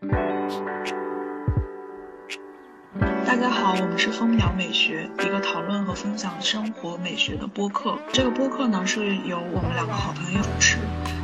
大家好，我们是蜂鸟美学，一个讨论和分享生活美学的播客。这个播客呢是由我们两个好朋友主持。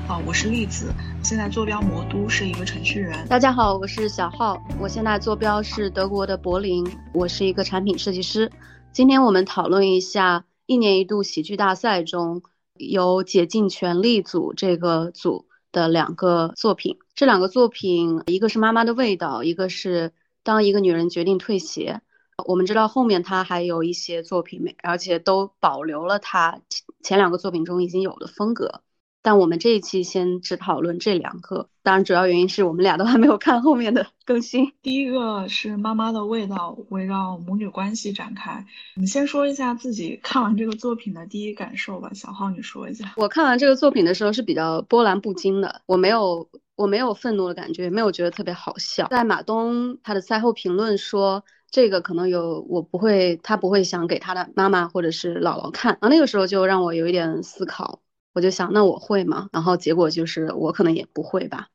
啊，我是栗子，现在坐标魔都，是一个程序员。大家好，我是小浩，我现在坐标是德国的柏林，我是一个产品设计师。今天我们讨论一下一年一度喜剧大赛中由竭尽全力组这个组的两个作品。这两个作品，一个是妈妈的味道，一个是当一个女人决定退鞋。我们知道后面她还有一些作品没，而且都保留了他前两个作品中已经有的风格。但我们这一期先只讨论这两个，当然主要原因是我们俩都还没有看后面的更新。第一个是《妈妈的味道》，围绕母女关系展开。你先说一下自己看完这个作品的第一感受吧，小浩，你说一下。我看完这个作品的时候是比较波澜不惊的，我没有我没有愤怒的感觉，没有觉得特别好笑。在马东他的赛后评论说，这个可能有我不会，他不会想给他的妈妈或者是姥姥看，然后那个时候就让我有一点思考。我就想，那我会吗？然后结果就是我可能也不会吧。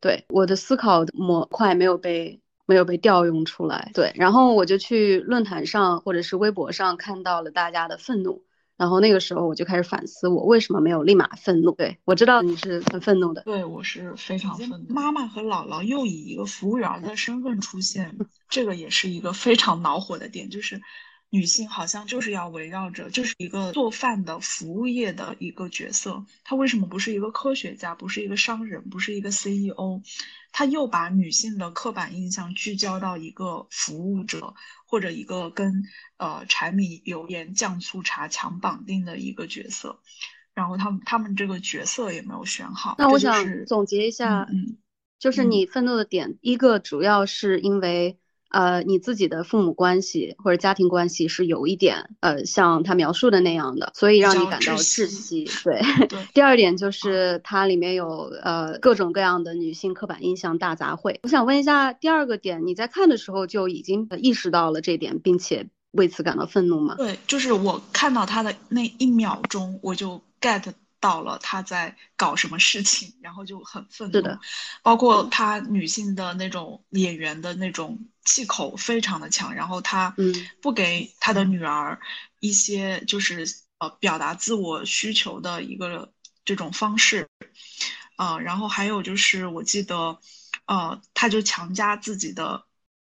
对，我的思考模块没有被没有被调用出来。对，然后我就去论坛上或者是微博上看到了大家的愤怒，然后那个时候我就开始反思，我为什么没有立马愤怒？对我知道你是很愤怒的，对我是非常愤怒。妈妈和姥姥又以一个服务员的身份出现，这个也是一个非常恼火的点，就是。女性好像就是要围绕着，就是一个做饭的服务业的一个角色。她为什么不是一个科学家，不是一个商人，不是一个 CEO？她又把女性的刻板印象聚焦到一个服务者，或者一个跟呃柴米油盐酱醋茶强绑定的一个角色。然后他们他们这个角色也没有选好。那我想总结一下，嗯，就是你愤怒的点，一个主要是因为。呃，你自己的父母关系或者家庭关系是有一点，呃，像他描述的那样的，所以让你感到窒息。对，第二点就是它里面有呃各种各样的女性刻板印象大杂烩。我想问一下，第二个点，你在看的时候就已经意识到了这点，并且为此感到愤怒吗？对，就是我看到他的那一秒钟，我就 get。到了他在搞什么事情，然后就很愤怒。的，包括他女性的那种演员的那种气口非常的强，然后他不给他的女儿一些就是呃表达自我需求的一个这种方式，啊，然后还有就是我记得，呃，他就强加自己的。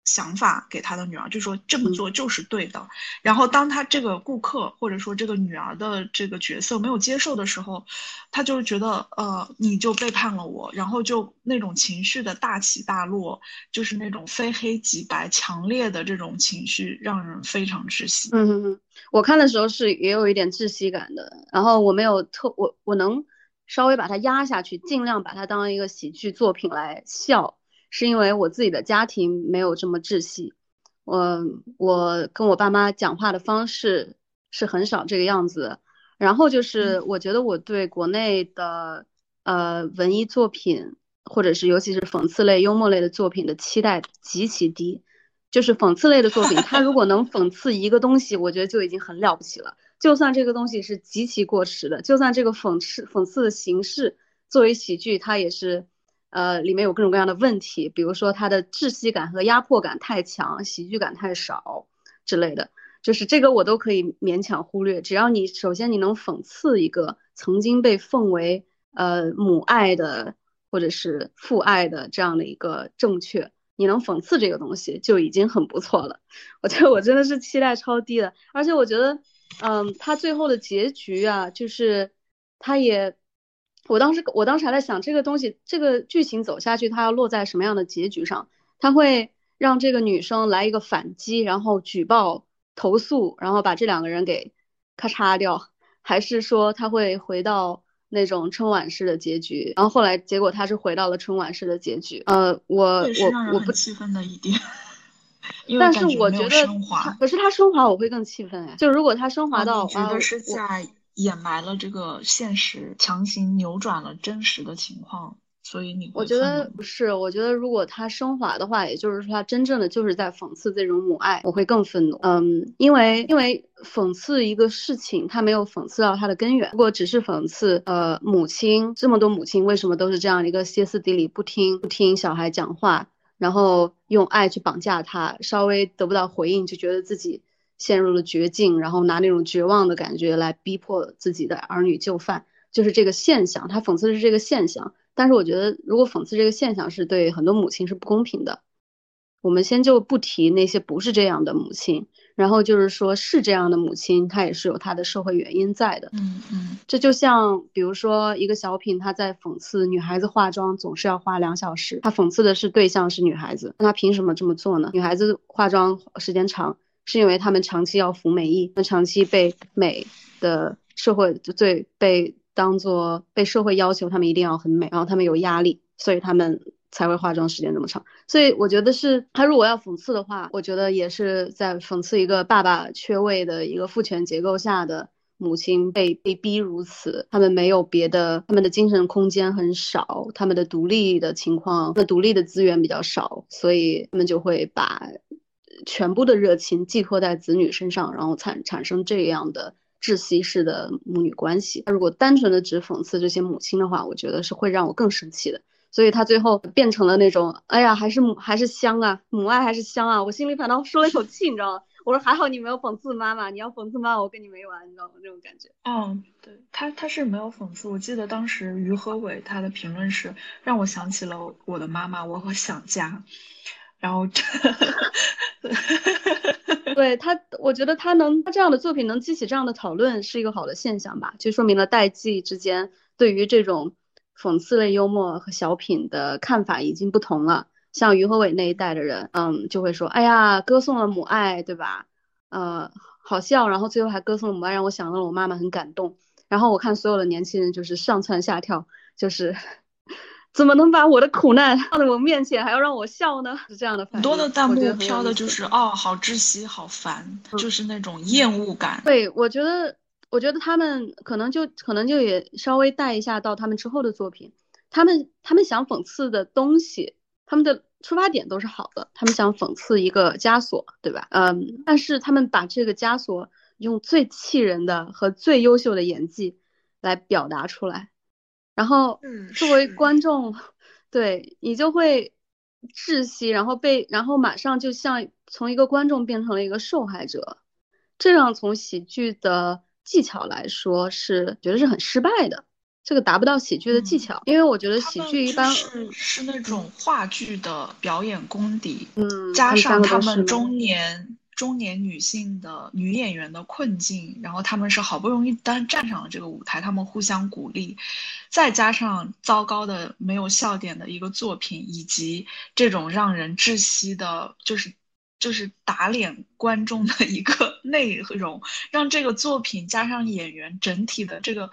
想法给他的女儿，就说这么做就是对的。然后当他这个顾客或者说这个女儿的这个角色没有接受的时候，他就觉得呃你就背叛了我，然后就那种情绪的大起大落，就是那种非黑即白、强烈的这种情绪，让人非常窒息。嗯嗯嗯，我看的时候是也有一点窒息感的。然后我没有特我我能稍微把它压下去，尽量把它当一个喜剧作品来笑。是因为我自己的家庭没有这么窒息，我我跟我爸妈讲话的方式是很少这个样子，然后就是我觉得我对国内的呃文艺作品，或者是尤其是讽刺类、幽默类的作品的期待极其低，就是讽刺类的作品，它如果能讽刺一个东西，我觉得就已经很了不起了，就算这个东西是极其过时的，就算这个讽刺讽刺的形式作为喜剧，它也是。呃，里面有各种各样的问题，比如说它的窒息感和压迫感太强，喜剧感太少之类的，就是这个我都可以勉强忽略。只要你首先你能讽刺一个曾经被奉为呃母爱的或者是父爱的这样的一个正确，你能讽刺这个东西就已经很不错了。我觉得我真的是期待超低的，而且我觉得，嗯，他最后的结局啊，就是他也。我当时，我当时还在想，这个东西，这个剧情走下去，它要落在什么样的结局上？它会让这个女生来一个反击，然后举报投诉，然后把这两个人给咔嚓掉，还是说他会回到那种春晚式的结局？然后后来结果他是回到了春晚式的结局。呃，我我我不气愤的一点，但是我觉得，可是他升华我会更气愤哎，就如果他升华到，觉得是在。掩埋了这个现实，强行扭转了真实的情况，所以你我觉得不是，我觉得如果他升华的话，也就是说他真正的就是在讽刺这种母爱，我会更愤怒。嗯，因为因为讽刺一个事情，他没有讽刺到它的根源。如果只是讽刺，呃，母亲这么多母亲为什么都是这样一个歇斯底里，不听不听小孩讲话，然后用爱去绑架他，稍微得不到回应就觉得自己陷入了绝境，然后拿那种绝望的感觉来逼迫自己的儿女就范，就是这个现象。他讽刺的是这个现象，但是我觉得如果讽刺这个现象是对很多母亲是不公平的。我们先就不提那些不是这样的母亲，然后就是说是这样的母亲，她也是有她的社会原因在的。嗯嗯，这就像比如说一个小品，他在讽刺女孩子化妆总是要花两小时，他讽刺的是对象是女孩子，那他凭什么这么做呢？女孩子化妆时间长，是因为他们长期要服美役，那长期被美的社会最被当做被社会要求，他们一定要很美，然后他们有压力，所以他们。才会化妆时间这么长，所以我觉得是他如果要讽刺的话，我觉得也是在讽刺一个爸爸缺位的一个父权结构下的母亲被被逼如此，他们没有别的，他们的精神空间很少，他们的独立的情况，那独立的资源比较少，所以他们就会把全部的热情寄托在子女身上，然后产产生这样的窒息式的母女关系。如果单纯的只讽刺这些母亲的话，我觉得是会让我更生气的。所以他最后变成了那种，哎呀，还是母还是香啊，母爱还是香啊，我心里反倒舒了一口气，你知道吗？我说还好你没有讽刺妈妈，你要讽刺妈妈，我跟你没完，你知道吗？这种感觉。嗯，对他他是没有讽刺，我记得当时于和伟他的评论是让我想起了我的妈妈，我和想家，然后这，对他，我觉得他能他这样的作品能激起这样的讨论是一个好的现象吧，就说明了代际之间对于这种。讽刺类幽默和小品的看法已经不同了。像于和伟那一代的人，嗯，就会说：“哎呀，歌颂了母爱，对吧？呃，好笑。”然后最后还歌颂了母爱，让我想到了我妈妈，很感动。然后我看所有的年轻人就是上蹿下跳，就是怎么能把我的苦难放在我面前，还要让我笑呢？是这样的。很多的弹幕飘的就是哦，好窒息，好烦，就是那种厌恶感。对，我觉得。我觉得他们可能就可能就也稍微带一下到他们之后的作品，他们他们想讽刺的东西，他们的出发点都是好的，他们想讽刺一个枷锁，对吧？嗯，但是他们把这个枷锁用最气人的和最优秀的演技来表达出来，然后作为观众，对你就会窒息，然后被然后马上就像从一个观众变成了一个受害者，这样从喜剧的。技巧来说是觉得是很失败的，这个达不到喜剧的技巧，因为我觉得喜剧一般是是那种话剧的表演功底，嗯，加上他们中年中年女性的女演员的困境，然后他们是好不容易单站上了这个舞台，他们互相鼓励，再加上糟糕的没有笑点的一个作品，以及这种让人窒息的，就是。就是打脸观众的一个 内容，让这个作品加上演员整体的这个，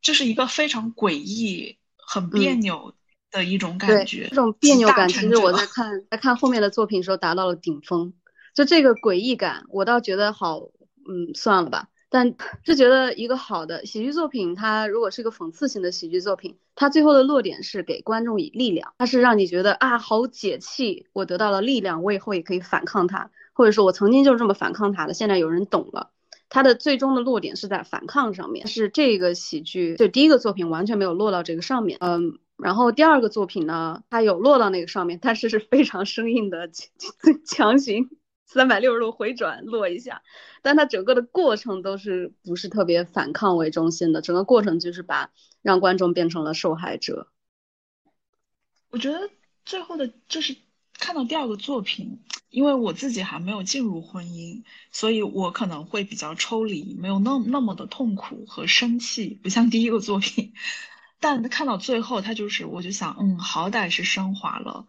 就是一个非常诡异、很别扭的一种感觉。这种别扭感，其实我在看在看后面的作品时候达到了顶峰。就这个诡异感，我倒觉得好，嗯，算了吧。但 就觉得一个好的喜剧作品，它如果是一个讽刺性的喜剧作品，它最后的落点是给观众以力量，它是让你觉得啊好解气，我得到了力量，我以后也可以反抗它，或者说我曾经就是这么反抗它的，现在有人懂了。它的最终的落点是在反抗上面，是这个喜剧就第一个作品完全没有落到这个上面，嗯，然后第二个作品呢，它有落到那个上面，但是是非常生硬的 强行。三百六十度回转落一下，但它整个的过程都是不是特别反抗为中心的，整个过程就是把让观众变成了受害者。我觉得最后的就是看到第二个作品，因为我自己还没有进入婚姻，所以我可能会比较抽离，没有那那么的痛苦和生气，不像第一个作品。但看到最后，他就是，我就想，嗯，好歹是升华了。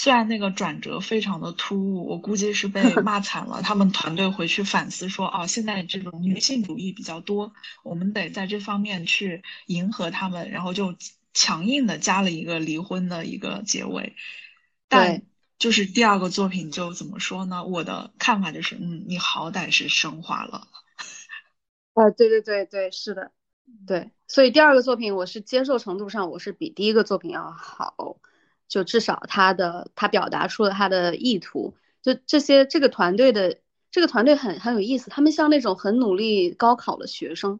虽然那个转折非常的突兀，我估计是被 骂惨了。他们团队回去反思说：“哦，现在这种女性主义比较多，我们得在这方面去迎合他们。”然后就强硬的加了一个离婚的一个结尾。但就是第二个作品就怎么说呢？我的看法就是，嗯，你好歹是升华了。啊，对对对对，是的，对。所以第二个作品，我是接受程度上，我是比第一个作品要好。就至少他的他表达出了他的意图，就这些这个团队的这个团队很很有意思，他们像那种很努力高考的学生，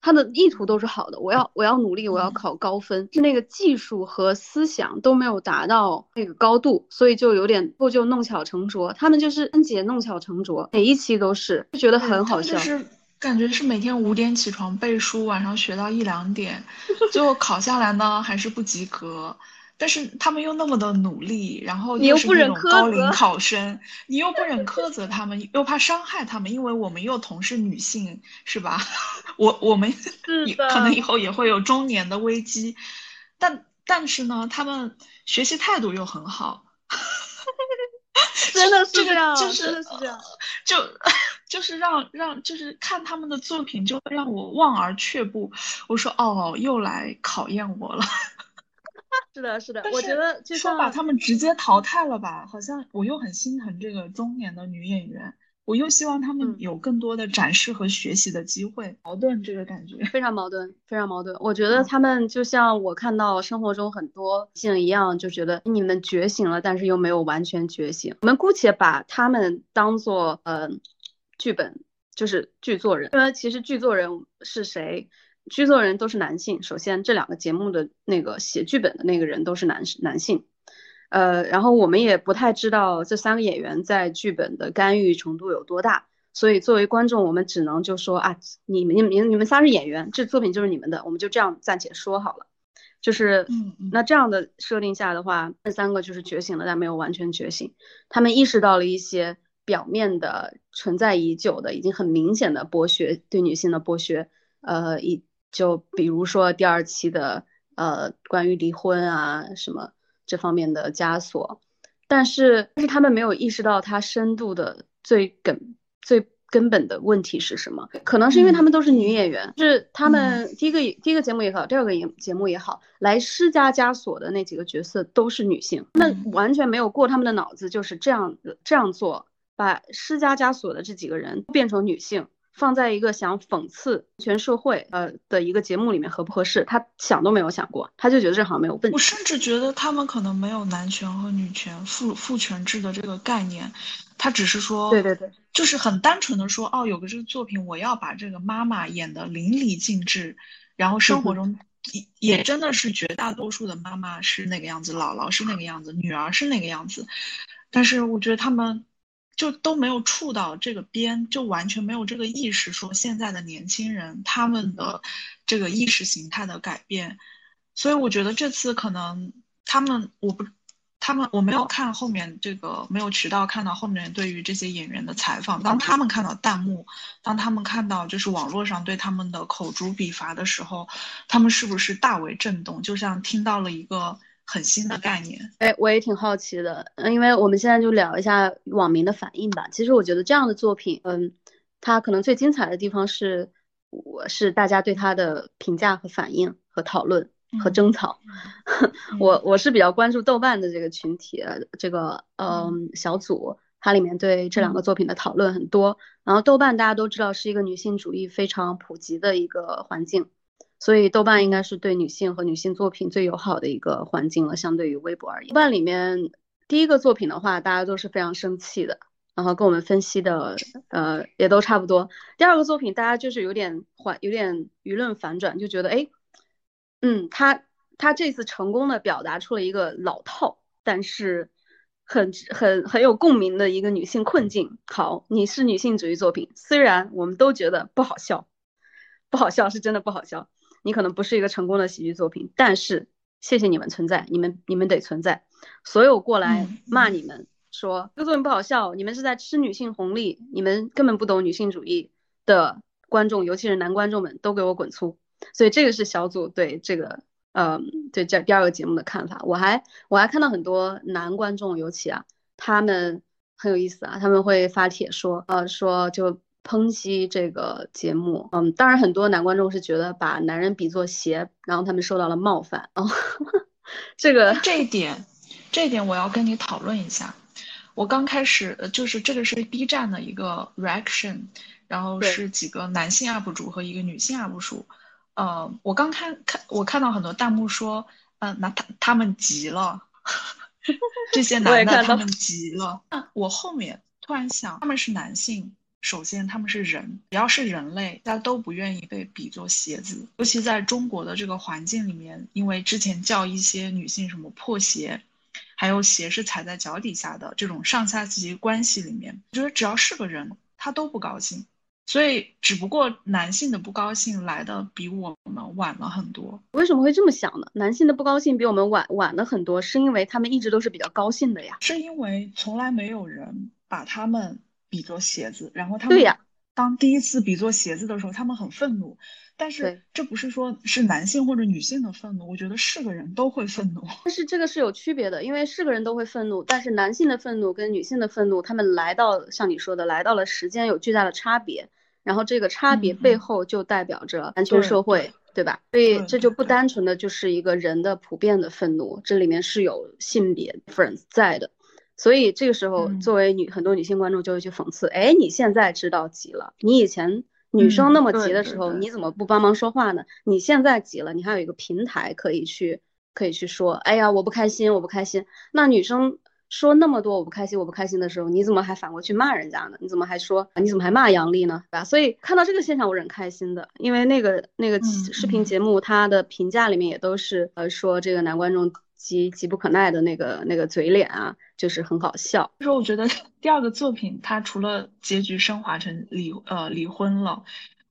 他的意图都是好的，我要我要努力，我要考高分，是那个技术和思想都没有达到那个高度，所以就有点不就弄巧成拙。他们就是恩姐弄巧成拙，每一期都是就觉得很好笑，就是感觉是每天五点起床背书，晚上学到一两点，最后考下来呢还是不及格。但是他们又那么的努力，然后又是那种高龄考生，你又不忍苛责他们，又怕伤害他们，因为我们又同是女性，是吧？我我们可能以后也会有中年的危机，但但是呢，他们学习态度又很好，真的是这样，就是这样，就 就是让让就是看他们的作品就会让我望而却步。我说哦，又来考验我了。是的，是的，我觉得就说把他们直接淘汰了吧，好像我又很心疼这个中年的女演员，我又希望他们有更多的展示和学习的机会，矛盾这个感觉 非常矛盾，非常矛盾。我觉得他们就像我看到生活中很多性一样，就觉得你们觉醒了，但是又没有完全觉醒。我们姑且把他们当做呃剧本，就是剧作人，因为其实剧作人是谁？剧作人都是男性。首先，这两个节目的那个写剧本的那个人都是男男性。呃，然后我们也不太知道这三个演员在剧本的干预程度有多大。所以作为观众，我们只能就说啊，你们、你们、你们仨是演员，这作品就是你们的，我们就这样暂且说好了。就是，那这样的设定下的话，这三个就是觉醒了，但没有完全觉醒。他们意识到了一些表面的、存在已久的、已经很明显的剥削，对女性的剥削。呃，以就比如说第二期的呃，关于离婚啊什么这方面的枷锁，但是但是他们没有意识到它深度的最根最根本的问题是什么？可能是因为他们都是女演员，是他们第一个第一个节目也好，第二个节节目也好，来施加枷锁的那几个角色都是女性，那完全没有过他们的脑子，就是这样这样做，把施加枷锁的这几个人变成女性。放在一个想讽刺全社会呃的一个节目里面合不合适？他想都没有想过，他就觉得这好像没有问题。我甚至觉得他们可能没有男权和女权、父父权制的这个概念，他只是说，对对对，就是很单纯的说，哦，有个这个作品，我要把这个妈妈演得淋漓尽致，然后生活中也也真的是绝大多数的妈妈是那个样子，姥姥是那个样子，女儿是那个样子，但是我觉得他们。就都没有触到这个边，就完全没有这个意识，说现在的年轻人他们的这个意识形态的改变，所以我觉得这次可能他们我不，他们我没有看后面这个没有渠道看到后面对于这些演员的采访，当他们看到弹幕，当他们看到就是网络上对他们的口诛笔伐的时候，他们是不是大为震动，就像听到了一个。很新的概念，哎，我也挺好奇的，嗯，因为我们现在就聊一下网民的反应吧。其实我觉得这样的作品，嗯，它可能最精彩的地方是，我是大家对它的评价和反应和讨论和争吵。我我是比较关注豆瓣的这个群体，这个嗯小组，它里面对这两个作品的讨论很多。然后豆瓣大家都知道是一个女性主义非常普及的一个环境。所以豆瓣应该是对女性和女性作品最友好的一个环境了，相对于微博而言。豆瓣里面第一个作品的话，大家都是非常生气的，然后跟我们分析的呃也都差不多。第二个作品大家就是有点缓，有点舆论反转，就觉得哎，嗯，他他这次成功的表达出了一个老套，但是很很很有共鸣的一个女性困境。好，你是女性主义作品，虽然我们都觉得不好笑，不好笑是真的不好笑。你可能不是一个成功的喜剧作品，但是谢谢你们存在，你们你们得存在。所有过来骂你们说这个作品不好笑，你们是在吃女性红利，你们根本不懂女性主义的观众，尤其是男观众们都给我滚粗。所以这个是小组对这个呃对这第二个节目的看法。我还我还看到很多男观众，尤其啊，他们很有意思啊，他们会发帖说呃说就。抨击这个节目，嗯，当然很多男观众是觉得把男人比作鞋，然后他们受到了冒犯。哦，这个这一点，这一点我要跟你讨论一下。我刚开始呃就是这个是 B 站的一个 reaction，然后是几个男性 UP 主和一个女性 UP 主。呃，我刚看看我看到很多弹幕说，嗯，那他他们急了，这些男的他们急了。我后面突然想，他们是男性。首先他们是人，只要是人类，大家都不愿意被比作鞋子。尤其在中国的这个环境里面，因为之前叫一些女性什么破鞋，还有鞋是踩在脚底下的这种上下级关系里面，我觉得只要是个人，他都不高兴。所以，只不过男性的不高兴来的比我们晚了很多。为什么会这么想呢？男性的不高兴比我们晚晚了很多，是因为他们一直都是比较高兴的呀。是因为从来没有人把他们比作鞋子，然后他们对呀，当第一次比作鞋子的时候，他们很愤怒。但是这不是说是男性或者女性的愤怒，我觉得是个人都会愤怒。但是这个是有区别的，因为是个人都会愤怒，但是男性的愤怒跟女性的愤怒，他们来到像你说的，来到了时间有巨大的差别。然后这个差别背后就代表着男权社会，对吧？所以这就不单纯的就是一个人的普遍的愤怒，这里面是有性别 difference 在的。所以这个时候，作为女很多女性观众就会去讽刺：哎，你现在知道急了，你以前女生那么急的时候，你怎么不帮忙说话呢？你现在急了，你还有一个平台可以去可以去说：哎呀，我不开心，我不开心。那女生。说那么多我不开心，我不开心的时候，你怎么还反过去骂人家呢？你怎么还说你怎么还骂杨笠呢？对吧？所以看到这个现象，我是很开心的，因为那个那个视频节目，它的评价里面也都是呃说这个男观众急急不可耐的那个那个嘴脸啊，就是很好笑。就是我觉得第二个作品，它除了结局升华成离呃离婚了。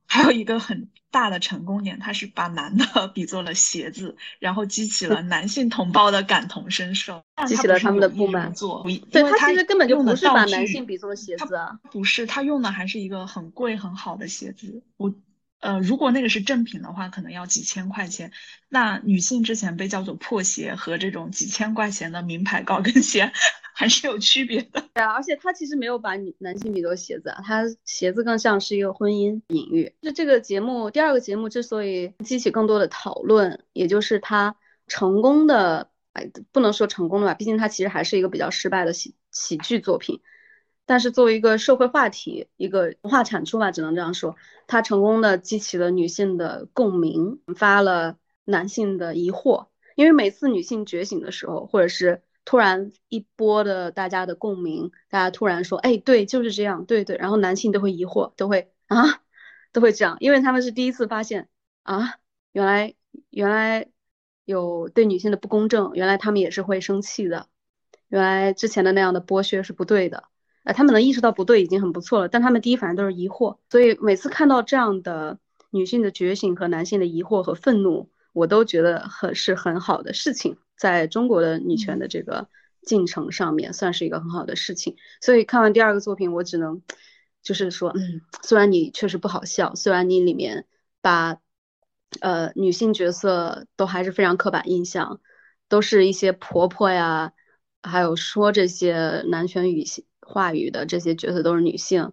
还有一个很大的成功点，它是把男的 比作了鞋子，然后激起了男性同胞的感同身受，激起了他们的不满。做，对他其实根本就不是把男性比作鞋子啊，不是，他用的还是一个很贵很好的鞋子。我。呃，如果那个是正品的话，可能要几千块钱。那女性之前被叫做破鞋和这种几千块钱的名牌高跟鞋 还是有区别的。对啊，而且他其实没有把女男性比作鞋子啊，他鞋子更像是一个婚姻隐喻。就这个节目，第二个节目之所以激起更多的讨论，也就是他成功的，哎，不能说成功的吧，毕竟他其实还是一个比较失败的喜喜剧作品。但是作为一个社会话题，一个文化产出吧，只能这样说，它成功的激起了女性的共鸣，引发了男性的疑惑。因为每次女性觉醒的时候，或者是突然一波的大家的共鸣，大家突然说，哎，对，就是这样，对对，然后男性都会疑惑，都会啊，都会这样，因为他们是第一次发现啊，原来原来有对女性的不公正，原来他们也是会生气的，原来之前的那样的剥削是不对的。呃，他们能意识到不对已经很不错了，但他们第一反应都是疑惑，所以每次看到这样的女性的觉醒和男性的疑惑和愤怒，我都觉得很是很好的事情，在中国的女权的这个进程上面算是一个很好的事情。所以看完第二个作品，我只能就是说，嗯，虽然你确实不好笑，虽然你里面把呃女性角色都还是非常刻板印象，都是一些婆婆呀，还有说这些男权语性。话语的这些角色都是女性，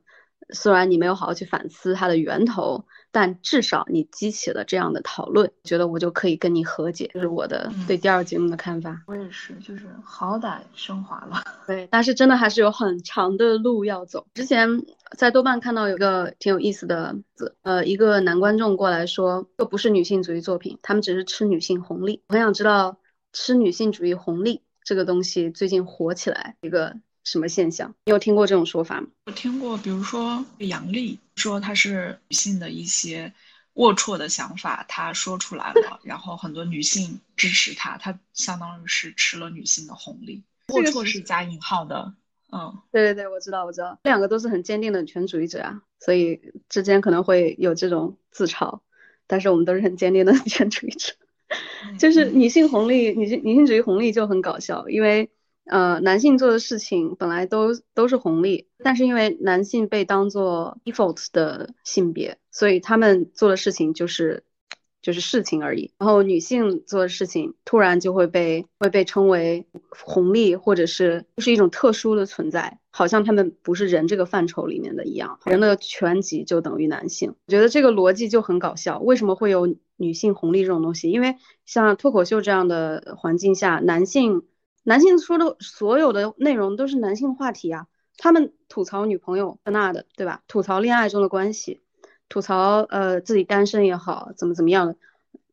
虽然你没有好好去反思它的源头，但至少你激起了这样的讨论，觉得我就可以跟你和解，这是我的对第二个节目的看法。我也是，就是好歹升华了。对，但是真的还是有很长的路要走。之前在豆瓣看到有个挺有意思的字，呃，一个男观众过来说，这不是女性主义作品，他们只是吃女性红利。我很想知道，吃女性主义红利这个东西最近火起来一个。什么现象？你有听过这种说法吗？我听过，比如说杨笠说她是女性的一些龌龊的想法，她说出来了，然后很多女性支持她，她相当于是吃了女性的红利。龌龊是加引号的，嗯，对对对，我知道我知道，两个都是很坚定的女权主义者啊，所以之间可能会有这种自嘲，但是我们都是很坚定的女权主义者，就是女性红利，女性女性主义红利就很搞笑，因为。呃，男性做的事情本来都都是红利，但是因为男性被当做 default 的性别，所以他们做的事情就是就是事情而已。然后女性做的事情突然就会被会被称为红利，或者是就是一种特殊的存在，好像他们不是人这个范畴里面的一样。人的全集就等于男性，我觉得这个逻辑就很搞笑。为什么会有女性红利这种东西？因为像脱口秀这样的环境下，男性。男性说的所有的内容都是男性话题啊，他们吐槽女朋友那的，对吧？吐槽恋爱中的关系，吐槽呃自己单身也好，怎么怎么样的，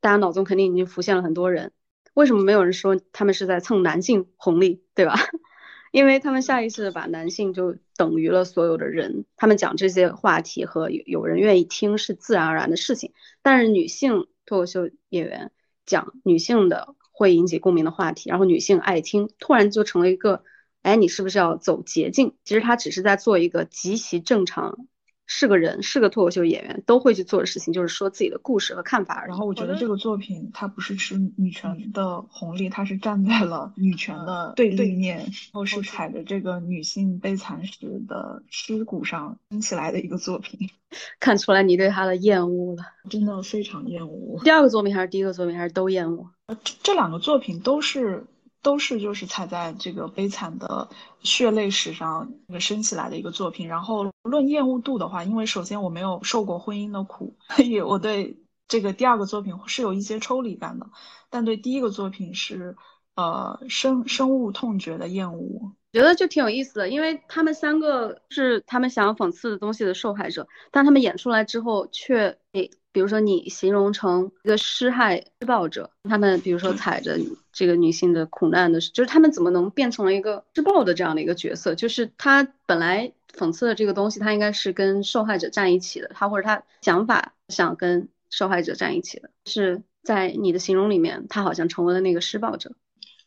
大家脑中肯定已经浮现了很多人。为什么没有人说他们是在蹭男性红利，对吧？因为他们下意识的把男性就等于了所有的人，他们讲这些话题和有人愿意听是自然而然的事情，但是女性脱口秀演员讲女性的会引起共鸣的话题，然后女性爱听，突然就成了一个，哎，你是不是要走捷径？其实他只是在做一个极其正常。是个人，是个脱口秀演员，都会去做的事情，就是说自己的故事和看法。然后我觉得这个作品它不是吃女权的红利，它是站在了女权的对立面，然后是踩着这个女性悲惨史的尸骨上升起来的一个作品。看出来你对他的厌恶了，真的非常厌恶。第二个作品还是第一个作品，还是都厌恶？这这两个作品都是。都是就是踩在这个悲惨的血泪史上那个升起来的一个作品。然后论厌恶度的话，因为首先我没有受过婚姻的苦，所以我对这个第二个作品是有一些抽离感的。但对第一个作品是呃深深恶痛绝的厌恶。觉得就挺有意思的，因为他们三个是他们想要讽刺的东西的受害者，但他们演出来之后却被。比如说，你形容成一个施害施暴者，他们比如说踩着这个女性的苦难的，就是他们怎么能变成了一个施暴的这样的一个角色？就是他本来讽刺的这个东西，他应该是跟受害者站一起的，他或者他想法想跟受害者站一起的，是在你的形容里面，他好像成为了那个施暴者。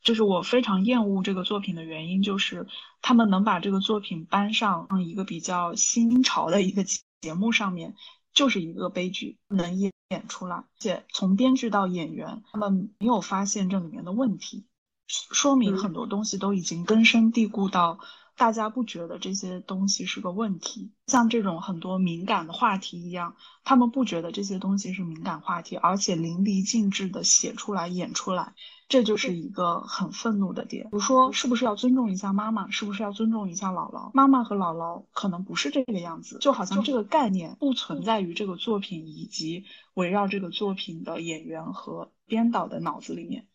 就是我非常厌恶这个作品的原因，就是他们能把这个作品搬上一个比较新潮的一个节目上面。就是一个悲剧能演演出来，而且从编剧到演员，他们没有发现这里面的问题，说明很多东西都已经根深蒂固到大家不觉得这些东西是个问题。像这种很多敏感的话题一样，他们不觉得这些东西是敏感话题，而且淋漓尽致的写出来演出来。这就是一个很愤怒的点。比如说，是不是要尊重一下妈妈？是不是要尊重一下姥姥？妈妈和姥姥可能不是这个样子，就好像这个概念不存在于这个作品以及围绕这个作品的演员和编导的脑子里面。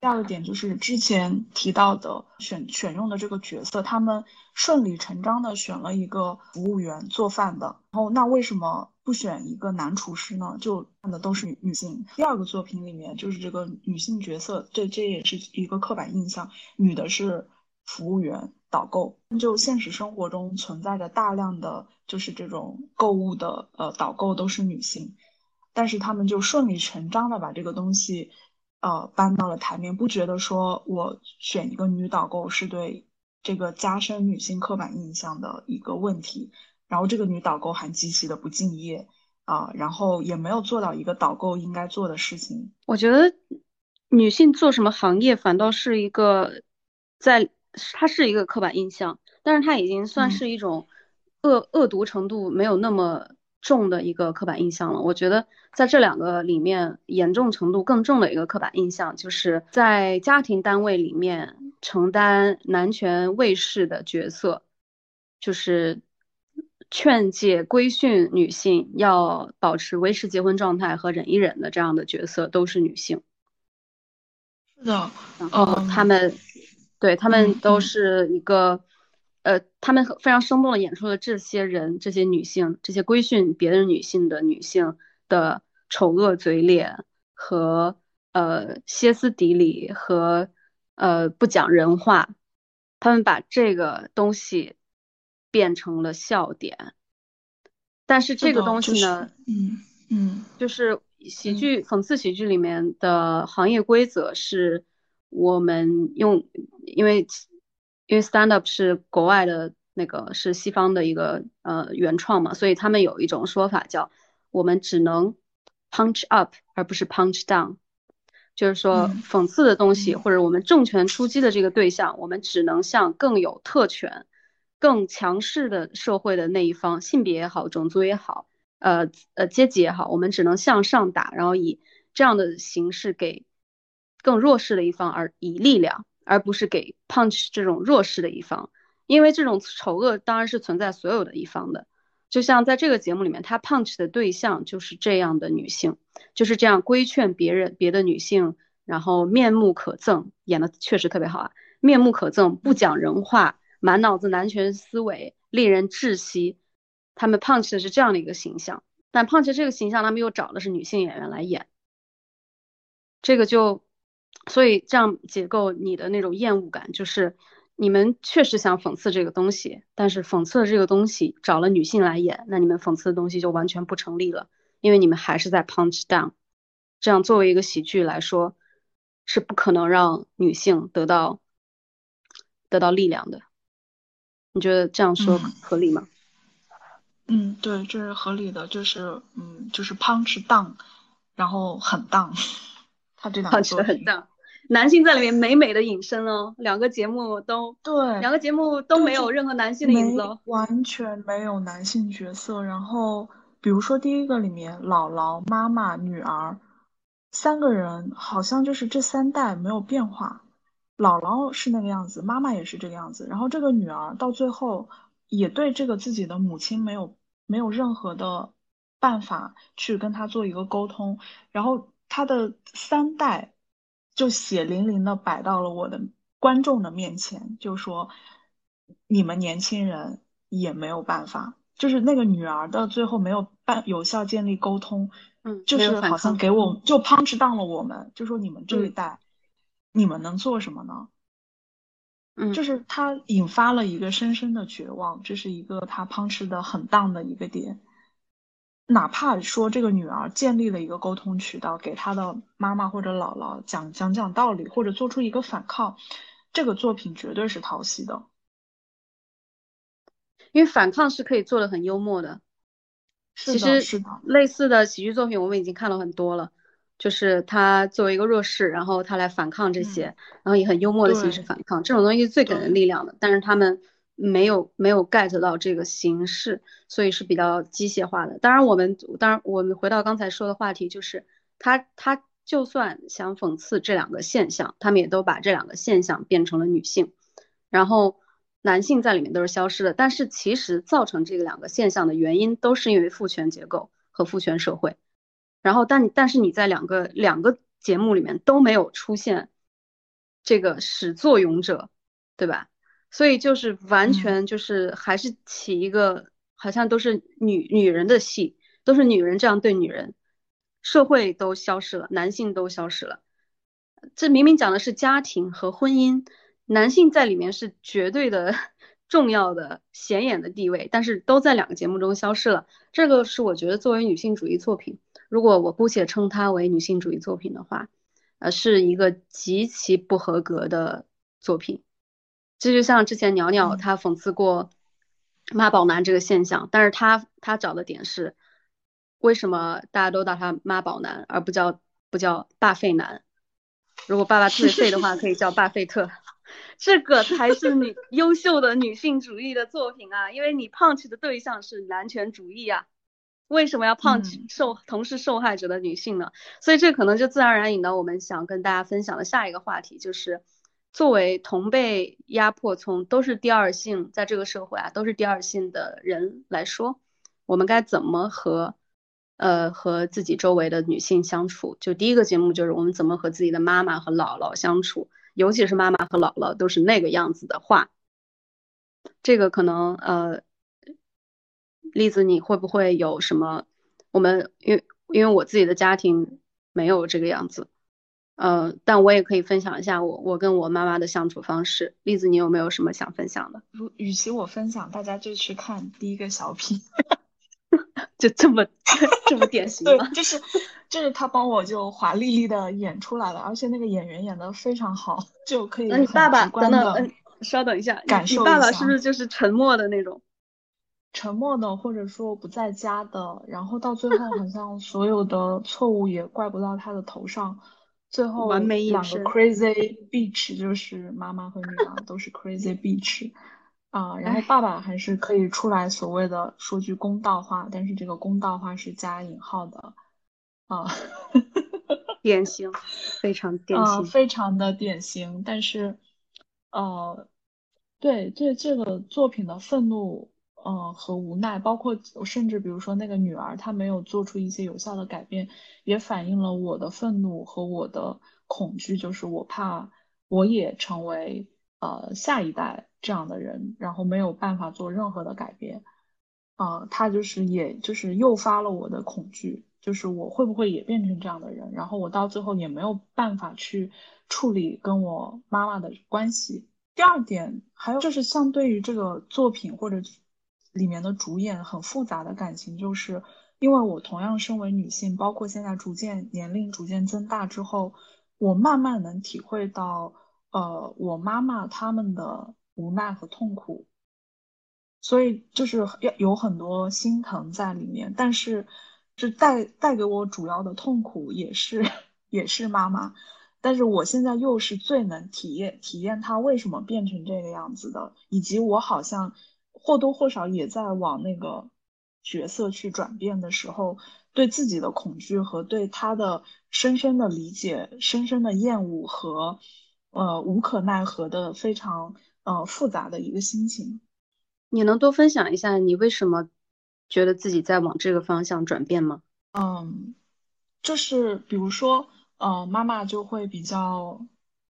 第二个点就是之前提到的选选用的这个角色，他们顺理成章的选了一个服务员做饭的，然后那为什么？不选一个男厨师呢，就看的都是女性。第二个作品里面就是这个女性角色，这这也是一个刻板印象，女的是服务员、导购。就现实生活中存在着大量的就是这种购物的呃导购都是女性，但是他们就顺理成章的把这个东西呃搬到了台面，不觉得说我选一个女导购是对这个加深女性刻板印象的一个问题。然后这个女导购还极其的不敬业啊，然后也没有做到一个导购应该做的事情。我觉得女性做什么行业反倒是一个，在它是一个刻板印象，但是它已经算是一种恶恶毒程度没有那么重的一个刻板印象了。我觉得在这两个里面，严重程度更重的一个刻板印象，就是在家庭单位里面承担男权卫士的角色，就是。劝诫、规训女性要保持维持结婚状态和忍一忍的这样的角色都是女性。是的，然后他们，对他们都是一个，呃，他们非常生动的演出了这些人、这些女性、这些规训别的女性的女性的丑恶嘴脸和呃歇斯底里和呃不讲人话，他们把这个东西。变成了笑点，但是这个东西呢，嗯嗯，就是喜剧讽刺喜剧里面的行业规则是，我们用，因为因为 stand up 是国外的那个是西方的一个呃原创嘛，所以他们有一种说法叫，我们只能 punch up 而不是 punch down，就是说讽刺的东西或者我们重拳出击的这个对象，我们只能向更有特权。更强势的社会的那一方，性别也好，种族也好，呃呃阶级也好，我们只能向上打，然后以这样的形式给更弱势的一方，而以力量，而不是给 punch 这种弱势的一方，因为这种丑恶当然是存在所有的一方的。就像在这个节目里面，他 punch 的对象就是这样的女性，就是这样规劝别人别的女性，然后面目可憎，演的确实特别好啊，面目可憎，不讲人话。满脑子男权思维，令人窒息。他们 punch 的是这样的一个形象，但 punch 这个形象，他们又找的是女性演员来演。这个就，所以这样解构你的那种厌恶感，就是你们确实想讽刺这个东西，但是讽刺的这个东西找了女性来演，那你们讽刺的东西就完全不成立了，因为你们还是在 punch down。这样作为一个喜剧来说，是不可能让女性得到得到力量的。你觉得这样说合理吗？嗯，对，这是合理的，就是嗯，就是 punch down，然后很 down，他这两个 punch 的很 down。男性在里面美美的隐身哦，两个节目都对，两个节目都没有任何男性的影子哦，完全没有男性角色。然后比如说第一个里面，姥姥、妈妈、女儿三个人，好像就是这三代没有变化。姥姥是那个样子，妈妈也是这个样子。然后这个女儿到最后也对这个自己的母亲没有没有任何的办法去跟她做一个沟通。然后她的三代。就血淋淋的摆到了我的观众的面前，就说你们年轻人也没有办法，就是那个女儿的最后没有办有效建立沟通，嗯，就是好像给我就 punch down 了我们，就说你们这一代，你们能做什么呢？嗯，就是他引发了一个深深的绝望，这是一个他 punch 的很 down 的一个点。哪怕说这个女儿建立了一个沟通渠道，给她的妈妈或者姥姥讲讲讲道理，或者做出一个反抗，这个作品绝对是讨喜的。因为反抗是可以做的很幽默的。其实是的，类似的喜剧作品我们已经看了很多了，就是他作为一个弱势，然后他来反抗这些，然后以很幽默的形式反抗，这种东西最给人力量的。但是他们。没有没有 get 到这个形式，所以是比较机械化的。当然，我们当然我们回到刚才说的话题，就是他他就算想讽刺这两个现象，他们也都把这两个现象变成了女性，然后男性在里面都是消失的。但是其实造成这个两个现象的原因，都是因为父权结构和父权社会。然后但但是你在两个两个节目里面都没有出现这个始作俑者，对吧？所以就是完全就是还是起一个好像都是女女人的戏，都是女人这样对女人，社会都消失了，男性都消失了。这明明讲的是家庭和婚姻，男性在里面是绝对的 重要的显眼的地位，但是都在两个节目中消失了。这个是我觉得作为女性主义作品，如果我姑且称它为女性主义作品的话，呃，是一个极其不合格的作品。这就像之前鸟鸟他讽刺过妈宝男这个现象，但是他他找的点是，为什么大家都叫他妈宝男，而不叫不叫爸废男？如果爸爸特别废的话，可以叫 爸废特。这个才是你优秀的女性主义的作品啊，因为你 punch 的对象是男权主义啊，为什么要 punch 受同是受害者的女性呢？所以这可能就自然而然引到我们想跟大家分享的下一个话题，就是。作为同被压迫，从都是第二性，在这个社会啊，都是第二性的人来说，我们该怎么和呃和自己周围的女性相处？就第一个节目就是我们怎么和自己的妈妈和姥姥相处，尤其是妈妈和姥姥都是那个样子的话，这个可能呃，栗子你会不会有什么？我们因为因为我自己的家庭没有这个样子。呃，但我也可以分享一下我我跟我妈妈的相处方式。栗子，你有没有什么想分享的？如与其我分享，大家就去看第一个小品，就这么 这么典型吗？对，就是就是他帮我就华丽丽的演出来了，而且那个演员演的非常好，就可以。那你爸爸等等，嗯，稍等一下，感受你爸爸是不是就是沉默的那种？沉默的，或者说不在家的，然后到最后好像所有的错误也怪不到他的头上。最后完美两个 crazy beach 就是妈妈和女儿都是 crazy beach 啊，然后爸爸还是可以出来所谓的说句公道话，但是这个公道话是加引号的啊，典型，非常典型，非常的典型。但是呃，对对这个作品的愤怒。嗯，和无奈，包括甚至比如说那个女儿，她没有做出一些有效的改变，也反映了我的愤怒和我的恐惧，就是我怕我也成为呃下一代这样的人，然后没有办法做任何的改变。啊，他就是也就是诱发了我的恐惧，就是我会不会也变成这样的人，然后我到最后也没有办法去处理跟我妈妈的关系，第二点，还有就是相对于这个作品或者里面的主演很复杂的感情，就是因为我同样身为女性，包括现在逐渐年龄逐渐增大之后，我慢慢能体会到，呃，我妈妈他们的无奈和痛苦，所以就是要有很多心疼在里面，但是是带带给我主要的痛苦也是也是妈妈。但是我现在又是最能体验体验他为什么变成这个样子的，以及我好像或多或少也在往那个角色去转变的时候，对自己的恐惧和对他的深深的理解、深深的厌恶和呃无可奈何的非常呃复杂的一个心情。你能多分享一下你为什么觉得自己在往这个方向转变吗？嗯，就是比如说。呃，妈妈就会比较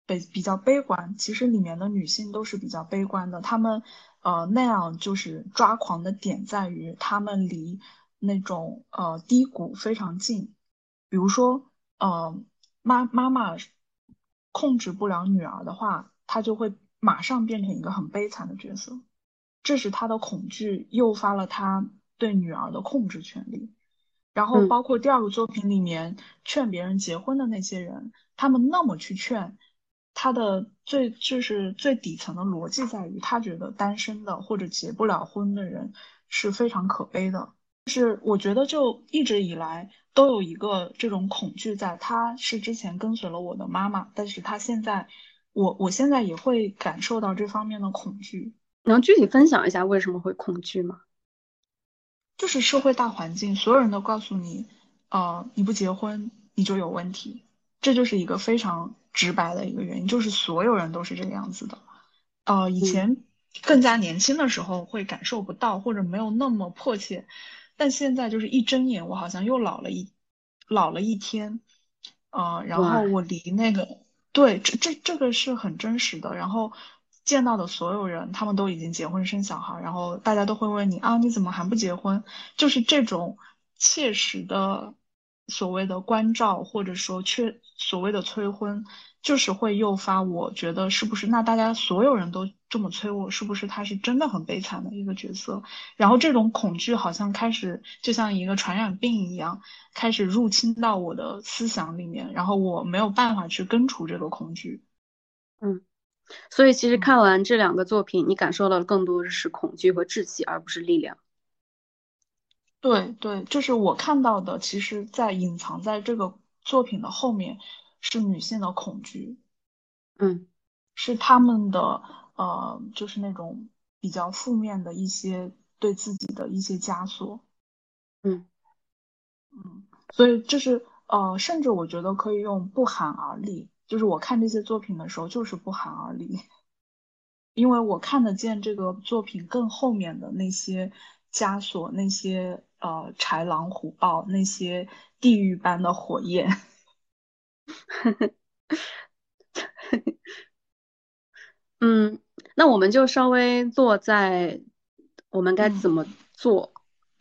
悲比较悲观。其实里面的女性都是比较悲观的，她们呃那样就是抓狂的点在于，他们离那种呃低谷非常近。比如说，呃妈妈妈控制不了女儿的话，她就会马上变成一个很悲惨的角色。这是她的恐惧诱发了她对女儿的控制权利。然后包括第二个作品里面劝别人结婚的那些人，他们那么去劝，他的最就是最底层的逻辑在于，他觉得单身的或者结不了婚的人是非常可悲的。就是我觉得就一直以来都有一个这种恐惧在，他是之前跟随了我的妈妈，但是他现在，我我现在也会感受到这方面的恐惧。能具体分享一下为什么会恐惧吗？就是社会大环境，所有人都告诉你，呃，你不结婚你就有问题，这就是一个非常直白的一个原因，就是所有人都是这个样子的。呃，以前更加年轻的时候会感受不到或者没有那么迫切，但现在就是一睁眼，我好像又老了一老了一天，呃，然后我离那个对，这这这个是很真实的，然后。见到的所有人，他们都已经结婚生小孩，然后大家都会问你啊，你怎么还不结婚？就是这种切实的所谓的关照，或者说缺所谓的催婚，就是会诱发我觉得是不是那大家所有人都这么催我，是不是他是真的很悲惨的一个角色？然后这种恐惧好像开始就像一个传染病一样，开始入侵到我的思想里面，然后我没有办法去根除这个恐惧。嗯。所以，其实看完这两个作品，你感受到的更多的是恐惧和志气，而不是力量。对对，就是我看到的，其实，在隐藏在这个作品的后面，是女性的恐惧。嗯，是他们的呃，就是那种比较负面的一些对自己的一些枷锁。嗯嗯，所以就是呃，甚至我觉得可以用不寒而栗。就是我看这些作品的时候，就是不寒而栗，因为我看得见这个作品更后面的那些枷锁，那些呃豺狼虎豹，那些地狱般的火焰。嗯，那我们就稍微落在我们该怎么做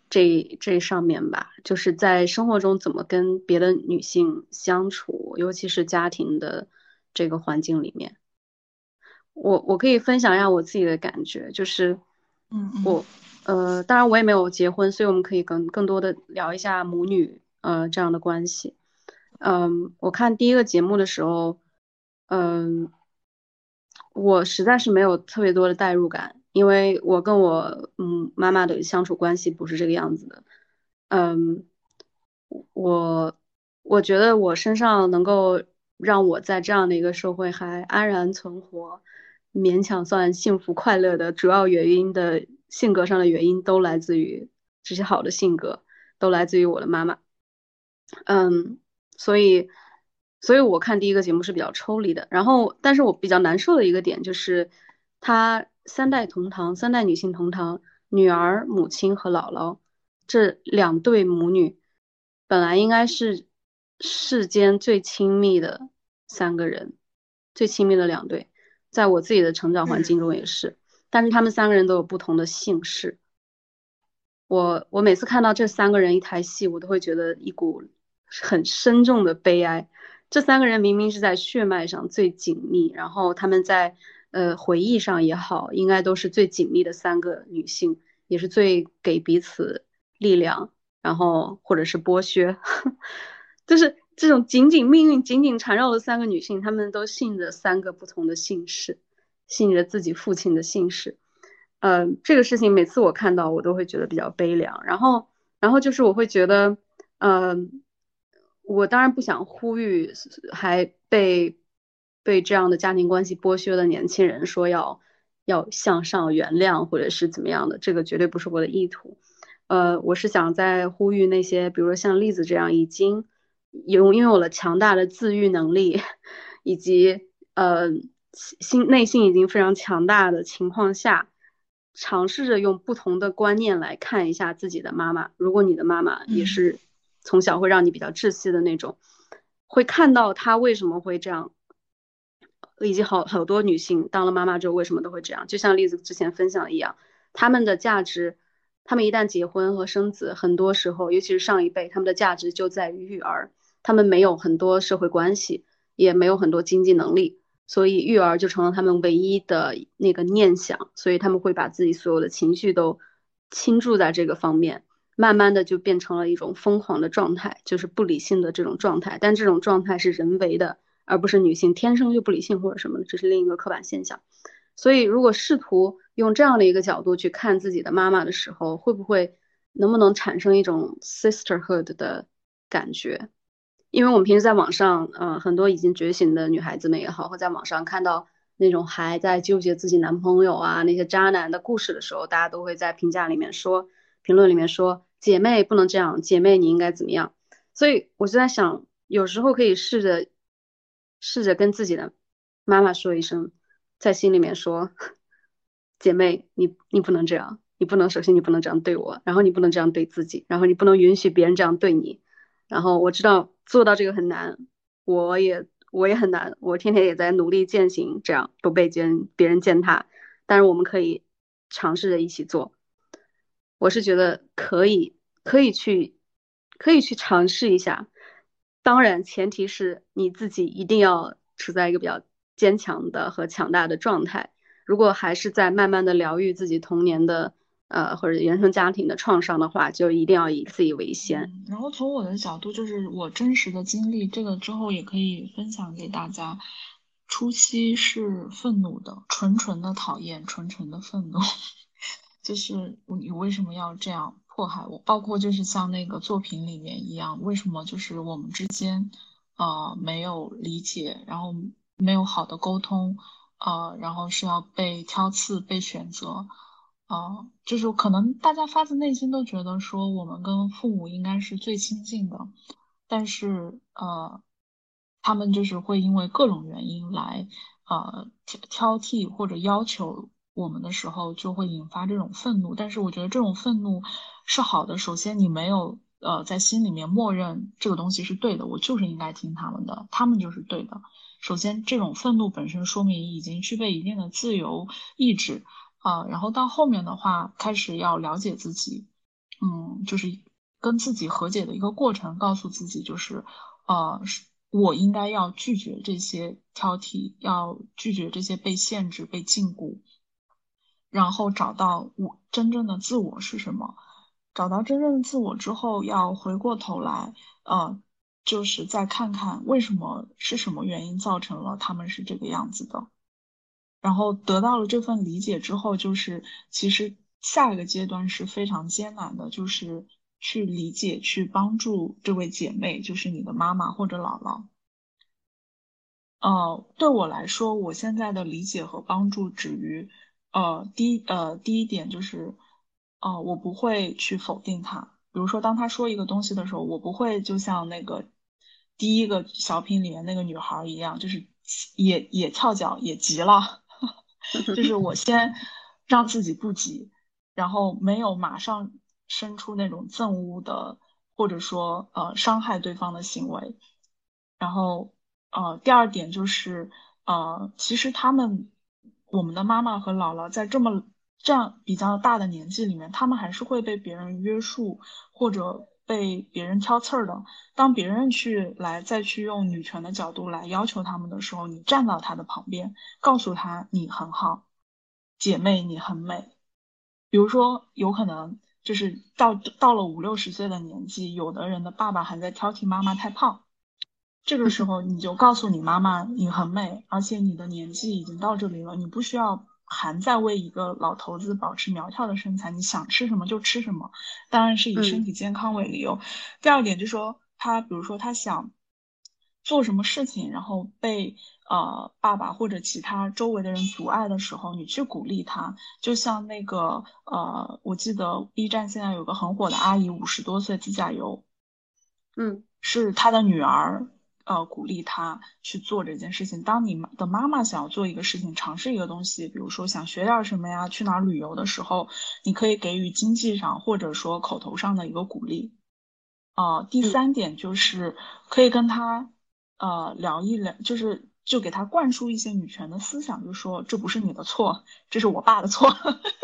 这这上面吧，就是在生活中怎么跟别的女性相处。尤其是家庭的这个环境里面，我我可以分享一下我自己的感觉，就是，嗯，我呃，当然我也没有结婚，所以我们可以更更多的聊一下母女呃这样的关系。嗯，我看第一个节目的时候，嗯，我实在是没有特别多的代入感，因为我跟我嗯妈妈的相处关系不是这个样子的。嗯，我。我觉得我身上能够让我在这样的一个社会还安然存活，勉强算幸福快乐的主要原因的性格上的原因，都来自于这些好的性格，都来自于我的妈妈。嗯，所以，所以我看第一个节目是比较抽离的。然后，但是我比较难受的一个点就是，她三代同堂，三代女性同堂，女儿、母亲和姥姥这两对母女，本来应该是。世间最亲密的三个人，最亲密的两对，在我自己的成长环境中也是。但是他们三个人都有不同的姓氏。我我每次看到这三个人一台戏，我都会觉得一股很深重的悲哀。这三个人明明是在血脉上最紧密，然后他们在呃回忆上也好，应该都是最紧密的三个女性，也是最给彼此力量，然后或者是剥削，就是这种紧紧命运紧紧缠绕的三个女性，她们都姓着三个不同的姓氏，姓着自己父亲的姓氏。呃，这个事情每次我看到，我都会觉得比较悲凉。然后，然后就是我会觉得，嗯，我当然不想呼吁还被被这样的家庭关系剥削的年轻人说要要向上原谅或者是怎么样的，这个绝对不是我的意图。呃，我是想在呼吁那些，比如说像栗子这样已经拥拥有了强大的自愈能力，以及呃心内心已经非常强大的情况下。尝试着用不同的观念来看一下自己的妈妈。如果你的妈妈也是从小会让你比较窒息的那种，会看到她为什么会这样，以及好好多女性当了妈妈之后为什么都会这样。就像栗子之前分享一样，她们的价值，她们一旦结婚和生子，很多时候，尤其是上一辈，他们的价值就在于育儿，他们没有很多社会关系，也没有很多经济能力。所以育儿就成了他们唯一的那个念想，所以他们会把自己所有的情绪都倾注在这个方面，慢慢的就变成了一种疯狂的状态，就是不理性的这种状态。但这种状态是人为的，而不是女性天生就不理性或者什么的，这是另一个刻板现象。所以如果试图用这样的一个角度去看自己的妈妈的时候，会不会能不能产生一种 sisterhood 的感觉？因为我们平时在网上，嗯，很多已经觉醒的女孩子们也好，或在网上看到那种还在纠结自己男朋友啊那些渣男的故事的时候，大家都会在评价里面说，评论里面说，姐妹不能这样，姐妹你应该怎么样。所以我就在想，有时候可以试着，试着跟自己的妈妈说一声，在心里面说，姐妹你你不能这样，你不能首先你不能这样对我，然后你不能这样对自己，然后你不能允许别人这样对你。然后我知道做到这个很难，我也我也很难，我天天也在努力践行，这样不被别人别人践踏。但是我们可以尝试着一起做，我是觉得可以可以去可以去尝试一下。当然前提是你自己一定要处在一个比较坚强的和强大的状态。如果还是在慢慢的疗愈自己童年的。呃，或者原生家庭的创伤的话，就一定要以自己为先。然后从我的角度，就是我真实的经历，这个之后也可以分享给大家。初期是愤怒的，纯纯的讨厌，纯纯的愤怒，就是你为什么要这样迫害我？包括就是像那个作品里面一样，为什么就是我们之间呃没有理解，然后没有好的沟通，呃，然后是要被挑刺、被选择。啊，就是可能大家发自内心都觉得说我们跟父母应该是最亲近的，但是呃，他们就是会因为各种原因来呃挑挑剔或者要求我们的时候，就会引发这种愤怒。但是我觉得这种愤怒是好的。首先，你没有呃在心里面默认这个东西是对的，我就是应该听他们的，他们就是对的。首先，这种愤怒本身说明已经具备一定的自由意志。啊，然后到后面的话，开始要了解自己，嗯，就是跟自己和解的一个过程，告诉自己就是，呃，我应该要拒绝这些挑剔，要拒绝这些被限制、被禁锢，然后找到我真正的自我是什么。找到真正的自我之后，要回过头来，呃，就是再看看为什么是什么原因造成了他们是这个样子的。然后得到了这份理解之后，就是其实下一个阶段是非常艰难的，就是去理解、去帮助这位姐妹，就是你的妈妈或者姥姥。呃，对我来说，我现在的理解和帮助止于，呃，第一，呃，第一点就是，呃，我不会去否定他。比如说，当他说一个东西的时候，我不会就像那个第一个小品里面那个女孩一样，就是也也翘脚也急了。就是我先让自己不急，然后没有马上生出那种憎恶的，或者说呃伤害对方的行为。然后呃第二点就是呃其实他们我们的妈妈和姥姥在这么这样比较大的年纪里面，他们还是会被别人约束或者。被别人挑刺儿的。当别人去来再去用女权的角度来要求他们的时候，你站到他的旁边，告诉他你很好，姐妹你很美。比如说，有可能就是到到了五六十岁的年纪，有的人的爸爸还在挑剔妈妈太胖，这个时候你就告诉你妈妈你很美，而且你的年纪已经到这里了，你不需要。还在为一个老头子保持苗条的身材，你想吃什么就吃什么，当然是以身体健康为理由。第二点就是说，他比如说他想做什么事情，然后被呃爸爸或者其他周围的人阻碍的时候，你去鼓励他。就像那个呃，我记得 B 站现在有个很火的阿姨，五十多岁自驾游，嗯，是他的女儿。呃，鼓励他去做这件事情。当你的妈妈想要做一个事情，尝试一个东西，比如说想学点什么呀，去哪儿旅游的时候，你可以给予经济上或者说口头上的一个鼓励。呃，第三点就是可以跟他呃聊一聊，就是就给他灌输一些女权的思想，就说这不是你的错，这是我爸的错，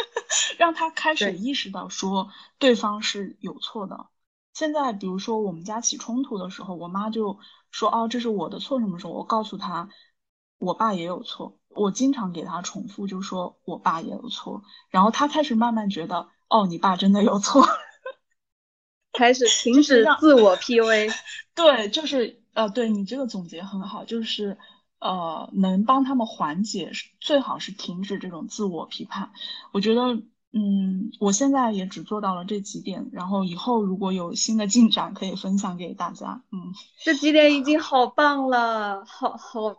让他开始意识到说对方是有错的。现在，比如说我们家起冲突的时候，我妈就。说哦，这是我的错。什么时候我告诉他，我爸也有错。我经常给他重复，就说我爸也有错。然后他开始慢慢觉得，哦，你爸真的有错，开始停止自我 PUA。对，就是呃，对你这个总结很好，就是呃，能帮他们缓解，最好是停止这种自我批判。我觉得。嗯，我现在也只做到了这几点，然后以后如果有新的进展，可以分享给大家。嗯，这几点已经好棒了，好好，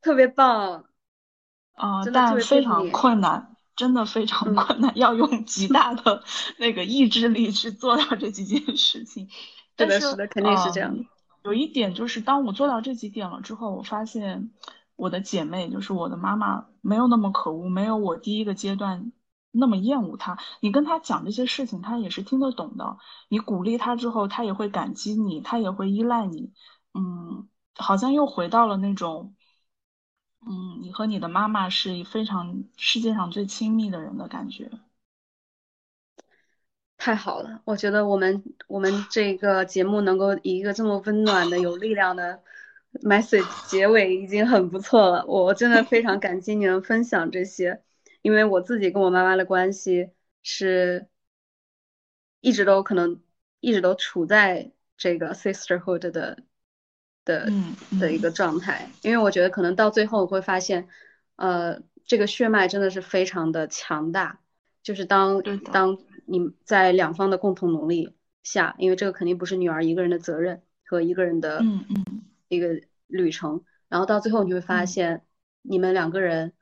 特别棒 啊！但非常困难，真的非常困难，要用极大的那个意志力去做到这几件事情。是的，是的，肯定是这样的。有一点就是，当我做到这几点了之后，我发现我的姐妹，就是我的妈妈，没有那么可恶，没有我第一个阶段。那么厌恶他，你跟他讲这些事情，他也是听得懂的。你鼓励他之后，他也会感激你，他也会依赖你。嗯，好像又回到了那种，嗯，你和你的妈妈是非常世界上最亲密的人的感觉。太好了，我觉得我们我们这个节目能够以一个这么温暖的、有力量的 message 结尾，已经很不错了。我真的非常感激你能分享这些。因为我自己跟我妈妈的关系是，一直都可能一直都处在这个 sisterhood 的的的一个状态。因为我觉得可能到最后会发现，呃，这个血脉真的是非常的强大。就是当当你在两方的共同努力下，因为这个肯定不是女儿一个人的责任和一个人的一个旅程。然后到最后你会发现，你们两个人。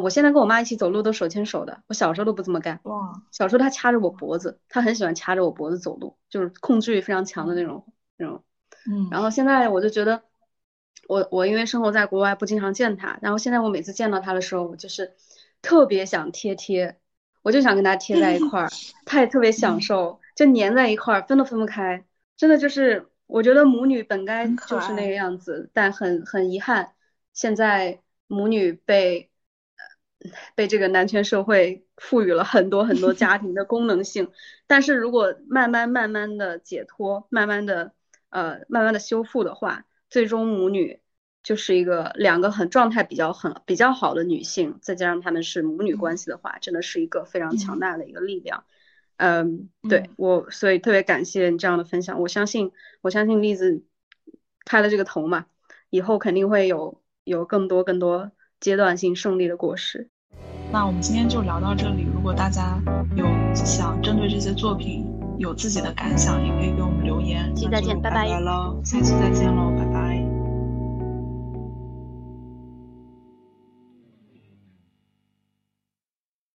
我现在跟我妈一起走路都手牵手的，我小时候都不这么干。哇，小时候她掐着我脖子，她很喜欢掐着我脖子走路，就是控制欲非常强的那种那种。嗯，然后现在我就觉得，我我因为生活在国外不经常见她，然后现在我每次见到她的时候，我就是特别想贴贴，我就想跟她贴在一块儿，她也特别享受，就粘在一块儿，分都分不开。真的就是我觉得母女本该就是那个样子，但很很遗憾，现在母女被。被这个男权社会赋予了很多很多家庭的功能性，但是如果慢慢慢慢的解脱，慢慢的呃慢慢的修复的话，最终母女就是一个两个很状态比较很比较好的女性，再加上他们是母女关系的话，真的是一个非常强大的一个力量。嗯，对我所以特别感谢你这样的分享，我相信我相信栗子开了这个头嘛，以后肯定会有有更多更多。阶段性胜利的果实。那我们今天就聊到这里。如果大家有想针对这些作品有自己的感想，也可以给我们留言。期再见，拜拜喽！下期再见喽，拜拜。